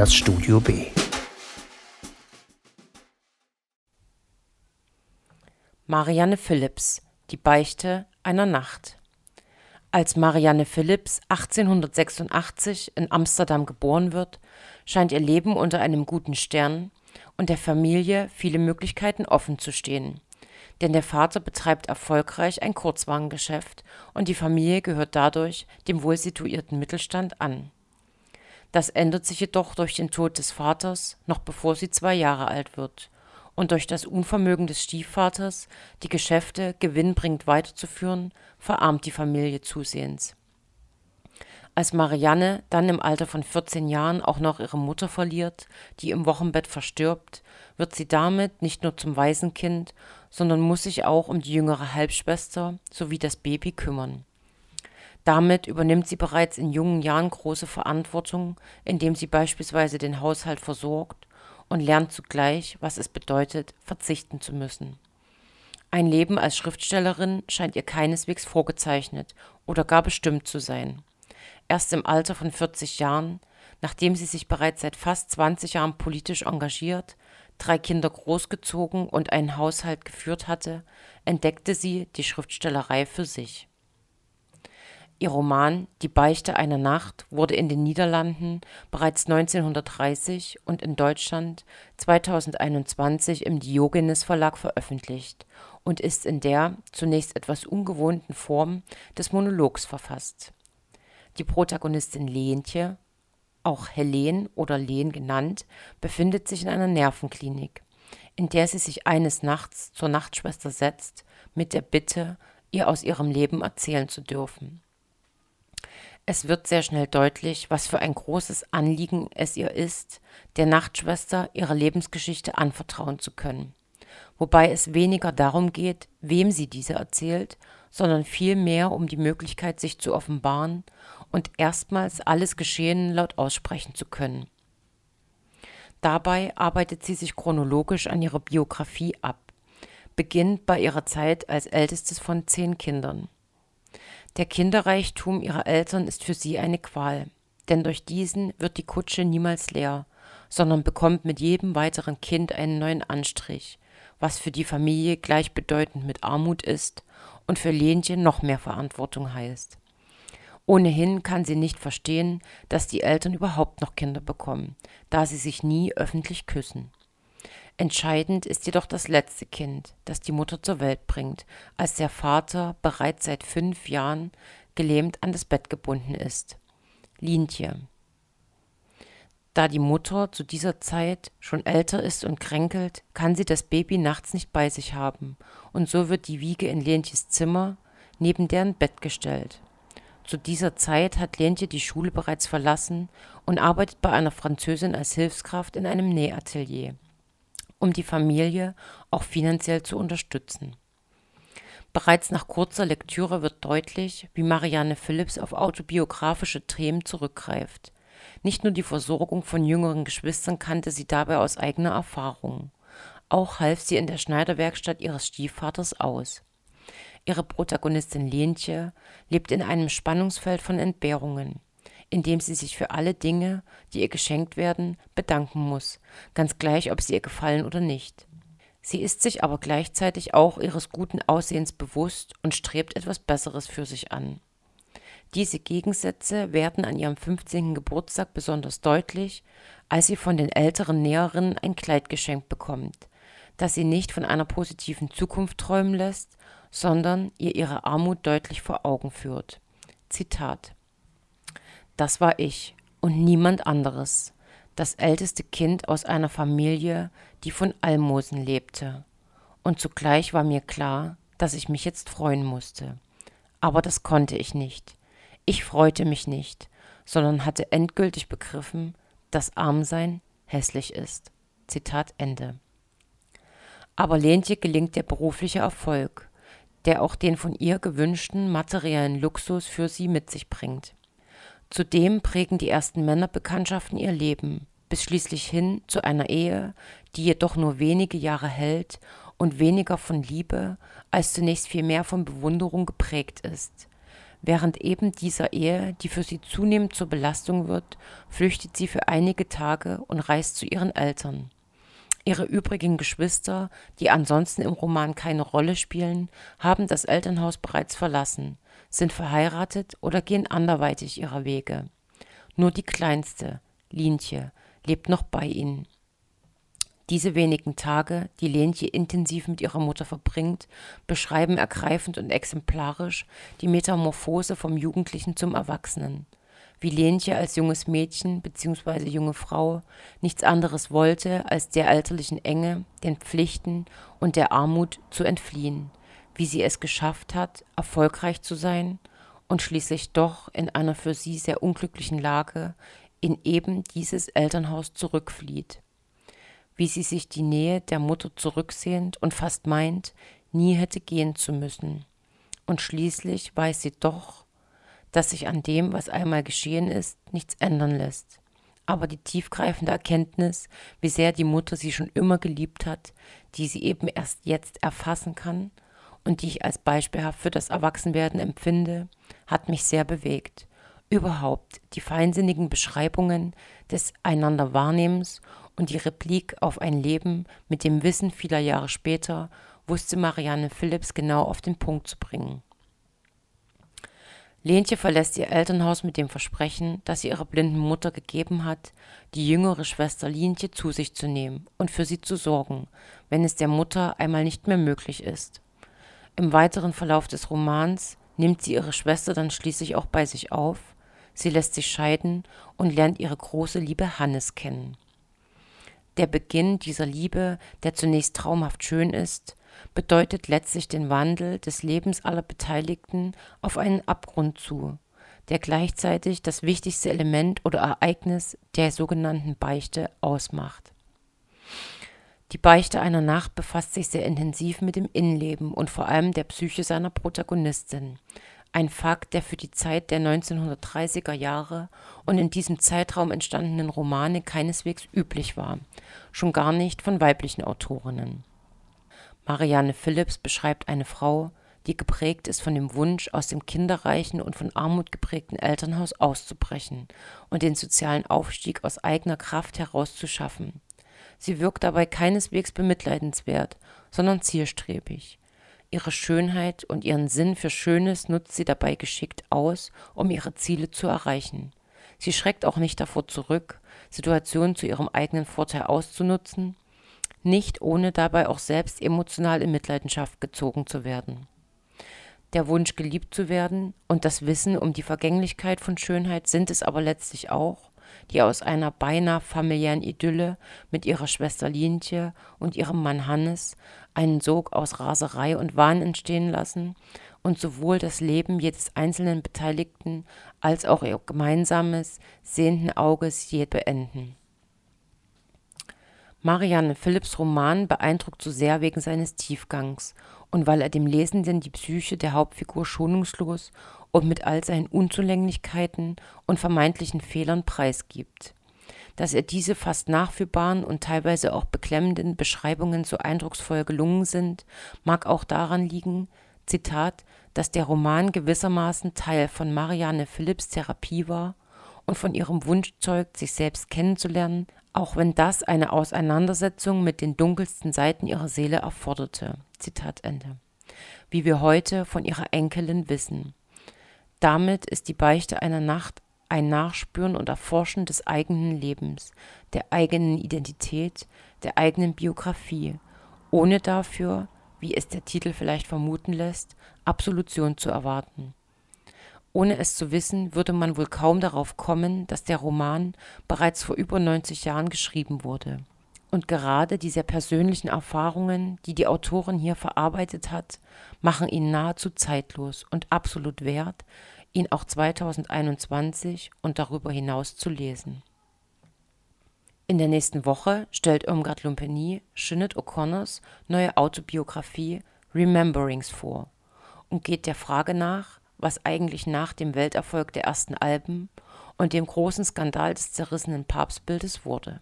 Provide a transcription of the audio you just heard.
das Studio B. Marianne Philipps, die Beichte einer Nacht. Als Marianne Philipps 1886 in Amsterdam geboren wird, scheint ihr Leben unter einem guten Stern und der Familie viele Möglichkeiten offen zu stehen. Denn der Vater betreibt erfolgreich ein Kurzwarengeschäft und die Familie gehört dadurch dem wohlsituierten Mittelstand an. Das ändert sich jedoch durch den Tod des Vaters, noch bevor sie zwei Jahre alt wird und durch das Unvermögen des Stiefvaters, die Geschäfte gewinnbringend weiterzuführen, verarmt die Familie zusehends. Als Marianne dann im Alter von 14 Jahren auch noch ihre Mutter verliert, die im Wochenbett verstirbt, wird sie damit nicht nur zum Waisenkind, sondern muss sich auch um die jüngere Halbschwester sowie das Baby kümmern. Damit übernimmt sie bereits in jungen Jahren große Verantwortung, indem sie beispielsweise den Haushalt versorgt und lernt zugleich, was es bedeutet, verzichten zu müssen. Ein Leben als Schriftstellerin scheint ihr keineswegs vorgezeichnet oder gar bestimmt zu sein. Erst im Alter von 40 Jahren, nachdem sie sich bereits seit fast 20 Jahren politisch engagiert, drei Kinder großgezogen und einen Haushalt geführt hatte, entdeckte sie die Schriftstellerei für sich. Ihr Roman Die Beichte einer Nacht wurde in den Niederlanden bereits 1930 und in Deutschland 2021 im Diogenes Verlag veröffentlicht und ist in der zunächst etwas ungewohnten Form des Monologs verfasst. Die Protagonistin Lentje, auch Helen oder Len genannt, befindet sich in einer Nervenklinik, in der sie sich eines Nachts zur Nachtschwester setzt, mit der Bitte, ihr aus ihrem Leben erzählen zu dürfen. Es wird sehr schnell deutlich, was für ein großes Anliegen es ihr ist, der Nachtschwester ihre Lebensgeschichte anvertrauen zu können. Wobei es weniger darum geht, wem sie diese erzählt, sondern vielmehr um die Möglichkeit, sich zu offenbaren und erstmals alles Geschehene laut aussprechen zu können. Dabei arbeitet sie sich chronologisch an ihrer Biografie ab, beginnt bei ihrer Zeit als ältestes von zehn Kindern. Der Kinderreichtum ihrer Eltern ist für sie eine Qual, denn durch diesen wird die Kutsche niemals leer, sondern bekommt mit jedem weiteren Kind einen neuen Anstrich, was für die Familie gleichbedeutend mit Armut ist und für Lenchen noch mehr Verantwortung heißt. Ohnehin kann sie nicht verstehen, dass die Eltern überhaupt noch Kinder bekommen, da sie sich nie öffentlich küssen. Entscheidend ist jedoch das letzte Kind, das die Mutter zur Welt bringt, als der Vater bereits seit fünf Jahren gelähmt an das Bett gebunden ist. Lintje. Da die Mutter zu dieser Zeit schon älter ist und kränkelt, kann sie das Baby nachts nicht bei sich haben, und so wird die Wiege in Lentjes Zimmer neben deren Bett gestellt. Zu dieser Zeit hat Lentje die Schule bereits verlassen und arbeitet bei einer Französin als Hilfskraft in einem Nähatelier um die Familie auch finanziell zu unterstützen. Bereits nach kurzer Lektüre wird deutlich, wie Marianne Philipps auf autobiografische Themen zurückgreift. Nicht nur die Versorgung von jüngeren Geschwistern kannte sie dabei aus eigener Erfahrung. Auch half sie in der Schneiderwerkstatt ihres Stiefvaters aus. Ihre Protagonistin Lentje lebt in einem Spannungsfeld von Entbehrungen indem sie sich für alle Dinge, die ihr geschenkt werden, bedanken muss, ganz gleich, ob sie ihr gefallen oder nicht. Sie ist sich aber gleichzeitig auch ihres guten Aussehens bewusst und strebt etwas Besseres für sich an. Diese Gegensätze werden an ihrem 15. Geburtstag besonders deutlich, als sie von den älteren Näherinnen ein Kleid geschenkt bekommt, das sie nicht von einer positiven Zukunft träumen lässt, sondern ihr ihre Armut deutlich vor Augen führt. Zitat das war ich und niemand anderes, das älteste Kind aus einer Familie, die von Almosen lebte. Und zugleich war mir klar, dass ich mich jetzt freuen musste. Aber das konnte ich nicht. Ich freute mich nicht, sondern hatte endgültig begriffen, dass Armsein hässlich ist. Zitat Ende. Aber Lentje gelingt der berufliche Erfolg, der auch den von ihr gewünschten materiellen Luxus für sie mit sich bringt. Zudem prägen die ersten Männerbekanntschaften ihr Leben, bis schließlich hin zu einer Ehe, die jedoch nur wenige Jahre hält und weniger von Liebe als zunächst vielmehr von Bewunderung geprägt ist. Während eben dieser Ehe, die für sie zunehmend zur Belastung wird, flüchtet sie für einige Tage und reist zu ihren Eltern. Ihre übrigen Geschwister, die ansonsten im Roman keine Rolle spielen, haben das Elternhaus bereits verlassen, sind verheiratet oder gehen anderweitig ihrer Wege. Nur die kleinste, Lientje, lebt noch bei ihnen. Diese wenigen Tage, die Lentje intensiv mit ihrer Mutter verbringt, beschreiben ergreifend und exemplarisch die Metamorphose vom Jugendlichen zum Erwachsenen. Wie Lentje als junges Mädchen bzw. junge Frau nichts anderes wollte, als der elterlichen Enge, den Pflichten und der Armut zu entfliehen. Wie sie es geschafft hat, erfolgreich zu sein und schließlich doch in einer für sie sehr unglücklichen Lage in eben dieses Elternhaus zurückflieht wie sie sich die Nähe der Mutter zurücksehnt und fast meint, nie hätte gehen zu müssen. Und schließlich weiß sie doch, dass sich an dem, was einmal geschehen ist, nichts ändern lässt. Aber die tiefgreifende Erkenntnis, wie sehr die Mutter sie schon immer geliebt hat, die sie eben erst jetzt erfassen kann und die ich als beispielhaft für das Erwachsenwerden empfinde, hat mich sehr bewegt. Überhaupt die feinsinnigen Beschreibungen des einander Wahrnehmens und die Replik auf ein Leben mit dem Wissen vieler Jahre später wusste Marianne Philipps genau auf den Punkt zu bringen. Lentje verlässt ihr Elternhaus mit dem Versprechen, das sie ihrer blinden Mutter gegeben hat, die jüngere Schwester Lientje zu sich zu nehmen und für sie zu sorgen, wenn es der Mutter einmal nicht mehr möglich ist. Im weiteren Verlauf des Romans nimmt sie ihre Schwester dann schließlich auch bei sich auf, sie lässt sich scheiden und lernt ihre große Liebe Hannes kennen. Der Beginn dieser Liebe, der zunächst traumhaft schön ist, bedeutet letztlich den Wandel des Lebens aller Beteiligten auf einen Abgrund zu, der gleichzeitig das wichtigste Element oder Ereignis der sogenannten Beichte ausmacht. Die Beichte einer Nacht befasst sich sehr intensiv mit dem Innenleben und vor allem der Psyche seiner Protagonistin, ein Fakt, der für die Zeit der 1930er Jahre und in diesem Zeitraum entstandenen Romane keineswegs üblich war, schon gar nicht von weiblichen Autorinnen. Marianne Philipps beschreibt eine Frau, die geprägt ist von dem Wunsch, aus dem kinderreichen und von Armut geprägten Elternhaus auszubrechen und den sozialen Aufstieg aus eigener Kraft heraus zu schaffen. Sie wirkt dabei keineswegs bemitleidenswert, sondern zielstrebig. Ihre Schönheit und ihren Sinn für Schönes nutzt sie dabei geschickt aus, um ihre Ziele zu erreichen. Sie schreckt auch nicht davor zurück, Situationen zu ihrem eigenen Vorteil auszunutzen, nicht ohne dabei auch selbst emotional in Mitleidenschaft gezogen zu werden. Der Wunsch, geliebt zu werden und das Wissen um die Vergänglichkeit von Schönheit sind es aber letztlich auch, die aus einer beinahe familiären Idylle mit ihrer Schwester Lientje und ihrem Mann Hannes einen Sog aus Raserei und Wahn entstehen lassen und sowohl das Leben jedes einzelnen Beteiligten als auch ihr gemeinsames, sehenden Auges je beenden. Marianne Philipps Roman beeindruckt so sehr wegen seines Tiefgangs und weil er dem Lesenden die Psyche der Hauptfigur schonungslos und mit all seinen Unzulänglichkeiten und vermeintlichen Fehlern preisgibt. Dass er diese fast nachfühlbaren und teilweise auch beklemmenden Beschreibungen so eindrucksvoll gelungen sind, mag auch daran liegen, Zitat, dass der Roman gewissermaßen Teil von Marianne Philipps Therapie war und von ihrem Wunsch zeugt, sich selbst kennenzulernen, auch wenn das eine Auseinandersetzung mit den dunkelsten Seiten ihrer Seele erforderte. Zitat Ende. Wie wir heute von ihrer Enkelin wissen. Damit ist die Beichte einer Nacht ein Nachspüren und Erforschen des eigenen Lebens, der eigenen Identität, der eigenen Biografie, ohne dafür, wie es der Titel vielleicht vermuten lässt, Absolution zu erwarten. Ohne es zu wissen, würde man wohl kaum darauf kommen, dass der Roman bereits vor über 90 Jahren geschrieben wurde. Und gerade die sehr persönlichen Erfahrungen, die die Autorin hier verarbeitet hat, machen ihn nahezu zeitlos und absolut wert, ihn auch 2021 und darüber hinaus zu lesen. In der nächsten Woche stellt Irmgard Lumpeni Sinead O'Connors neue Autobiografie Rememberings vor und geht der Frage nach, was eigentlich nach dem Welterfolg der ersten Alben und dem großen Skandal des zerrissenen Papstbildes wurde